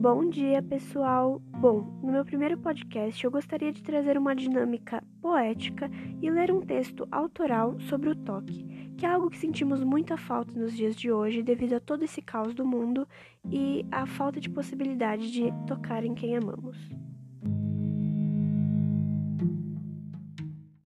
Bom dia, pessoal! Bom, no meu primeiro podcast eu gostaria de trazer uma dinâmica poética e ler um texto autoral sobre o toque, que é algo que sentimos muita falta nos dias de hoje devido a todo esse caos do mundo e a falta de possibilidade de tocar em quem amamos.